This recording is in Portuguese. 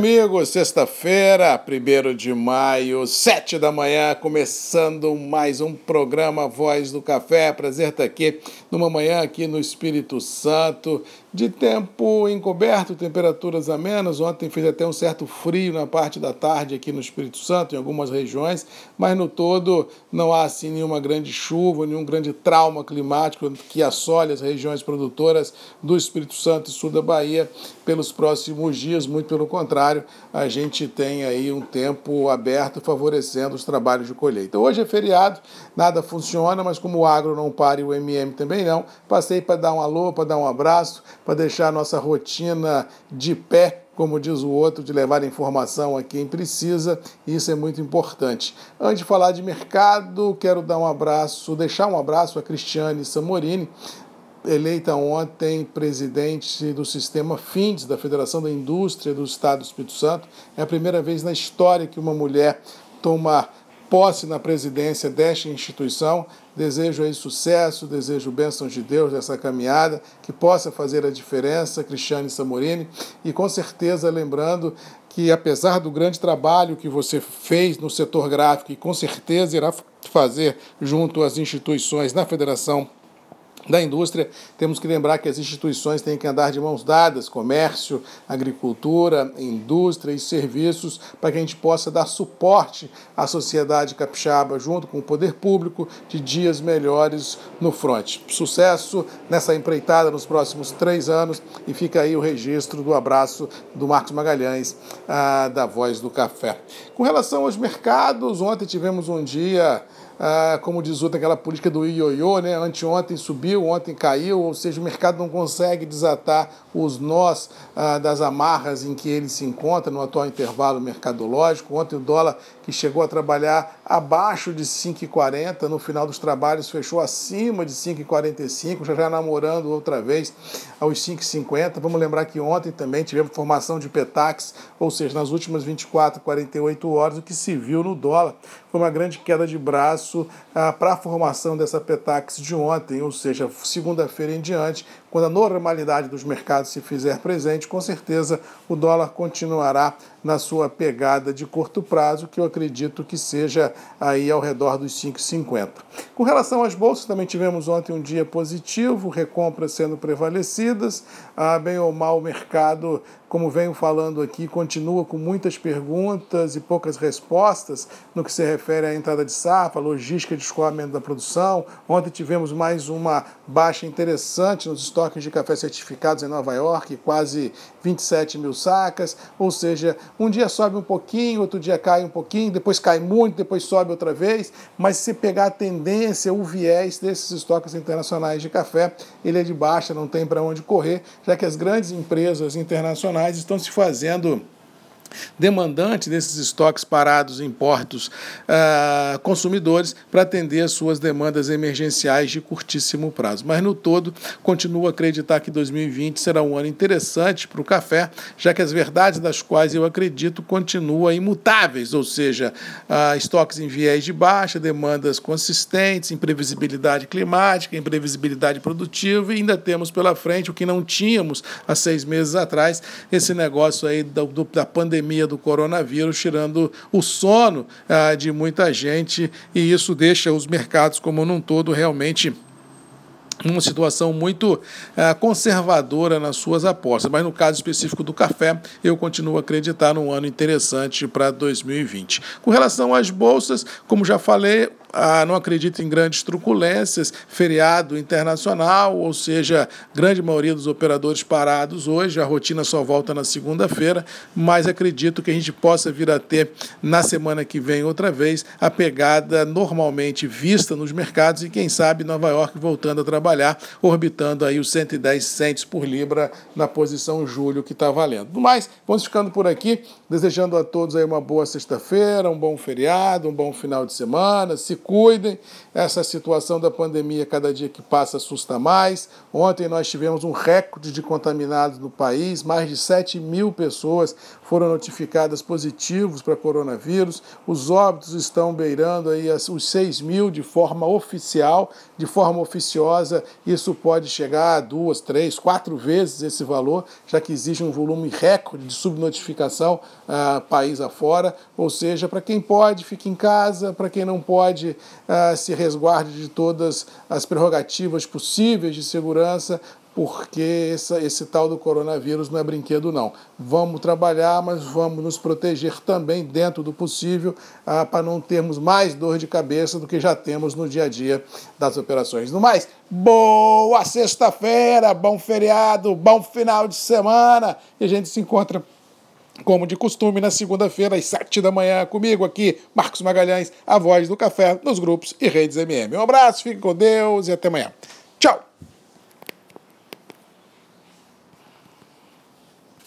Amigos, sexta-feira, 1 de maio, 7 da manhã, começando mais um programa Voz do Café. Prazer estar aqui numa manhã aqui no Espírito Santo, de tempo encoberto, temperaturas amenas. Ontem fez até um certo frio na parte da tarde aqui no Espírito Santo, em algumas regiões, mas no todo não há assim nenhuma grande chuva, nenhum grande trauma climático que assole as regiões produtoras do Espírito Santo e sul da Bahia pelos próximos dias, muito pelo contrário a gente tem aí um tempo aberto favorecendo os trabalhos de colheita. Hoje é feriado, nada funciona, mas como o agro não para e o MM também não, passei para dar um alô, para dar um abraço, para deixar a nossa rotina de pé como diz o outro, de levar informação a quem precisa, isso é muito importante. Antes de falar de mercado, quero dar um abraço, deixar um abraço a Cristiane Samorini, eleita ontem presidente do sistema FINDES, da Federação da Indústria do Estado do Espírito Santo. É a primeira vez na história que uma mulher toma posse na presidência desta instituição. Desejo aí sucesso, desejo bênçãos de Deus nessa caminhada, que possa fazer a diferença, Cristiane Samorini, e com certeza lembrando que apesar do grande trabalho que você fez no setor gráfico e com certeza irá fazer junto às instituições na Federação da indústria, temos que lembrar que as instituições têm que andar de mãos dadas, comércio, agricultura, indústria e serviços, para que a gente possa dar suporte à sociedade capixaba junto com o poder público de dias melhores no fronte. Sucesso nessa empreitada nos próximos três anos e fica aí o registro do abraço do Marcos Magalhães, ah, da Voz do Café. Com relação aos mercados, ontem tivemos um dia ah, como diz outra, aquela política do ioiô, né? Anteontem subiu, ontem caiu, ou seja, o mercado não consegue desatar os nós ah, das amarras em que ele se encontra no atual intervalo mercadológico. Ontem o dólar que chegou a trabalhar abaixo de 5,40, no final dos trabalhos fechou acima de 5,45, já já namorando outra vez aos 5,50. Vamos lembrar que ontem também tivemos formação de Petax, ou seja, nas últimas 24, 48 horas, o que se viu no dólar foi uma grande queda de braço ah, para a formação dessa Petax de ontem, ou seja, segunda-feira em diante, quando a normalidade dos mercados se fizer presente, com certeza o dólar continuará na sua pegada de curto prazo, que eu acredito que seja aí ao redor dos 5,50. Com relação às bolsas, também tivemos ontem um dia positivo, recompras sendo prevalecidas, ah, bem ou mal o mercado como venho falando aqui, continua com muitas perguntas e poucas respostas no que se refere à entrada de safra, logística de escoamento da produção. Ontem tivemos mais uma baixa interessante nos estoques de café certificados em Nova York, quase 27 mil sacas, ou seja, um dia sobe um pouquinho, outro dia cai um pouquinho, depois cai muito, depois sobe outra vez, mas se pegar a tendência, o viés desses estoques internacionais de café, ele é de baixa, não tem para onde correr, já que as grandes empresas internacionais estão se fazendo demandante desses estoques parados em portos uh, consumidores para atender as suas demandas emergenciais de curtíssimo prazo. Mas no todo, continuo a acreditar que 2020 será um ano interessante para o café, já que as verdades das quais eu acredito continuam imutáveis, ou seja, uh, estoques em viés de baixa, demandas consistentes, imprevisibilidade climática, imprevisibilidade produtiva e ainda temos pela frente o que não tínhamos há seis meses atrás, esse negócio aí da, da pandemia pandemia do coronavírus, tirando o sono ah, de muita gente, e isso deixa os mercados como num todo realmente uma situação muito ah, conservadora nas suas apostas. Mas no caso específico do café, eu continuo a acreditar num ano interessante para 2020. Com relação às bolsas, como já falei, ah, não acredito em grandes truculências, feriado internacional, ou seja, grande maioria dos operadores parados hoje, a rotina só volta na segunda-feira, mas acredito que a gente possa vir a ter na semana que vem outra vez a pegada normalmente vista nos mercados e quem sabe Nova York voltando a trabalhar, orbitando aí os 110 centes por libra na posição julho que está valendo. Do mais, vamos ficando por aqui, desejando a todos aí uma boa sexta-feira, um bom feriado, um bom final de semana, se cuidem. Essa situação da pandemia, cada dia que passa, assusta mais. Ontem nós tivemos um recorde de contaminados no país, mais de 7 mil pessoas foram notificadas positivos para coronavírus. Os óbitos estão beirando aí os 6 mil de forma oficial, de forma oficiosa. Isso pode chegar a duas, três, quatro vezes esse valor, já que existe um volume recorde de subnotificação uh, país afora. Ou seja, para quem pode, fique em casa, para quem não pode, uh, se resguarde de todas as prerrogativas possíveis de segurança, porque esse, tal do coronavírus não é brinquedo, não. Vamos trabalhar, mas vamos nos proteger também dentro do possível ah, para não termos mais dor de cabeça do que já temos no dia a dia das operações. No mais, boa sexta-feira, bom feriado, bom final de semana e a gente se encontra como de costume, na segunda-feira, às sete da manhã, comigo aqui, Marcos Magalhães, a voz do café nos grupos e redes MM. Um abraço, fique com Deus e até amanhã.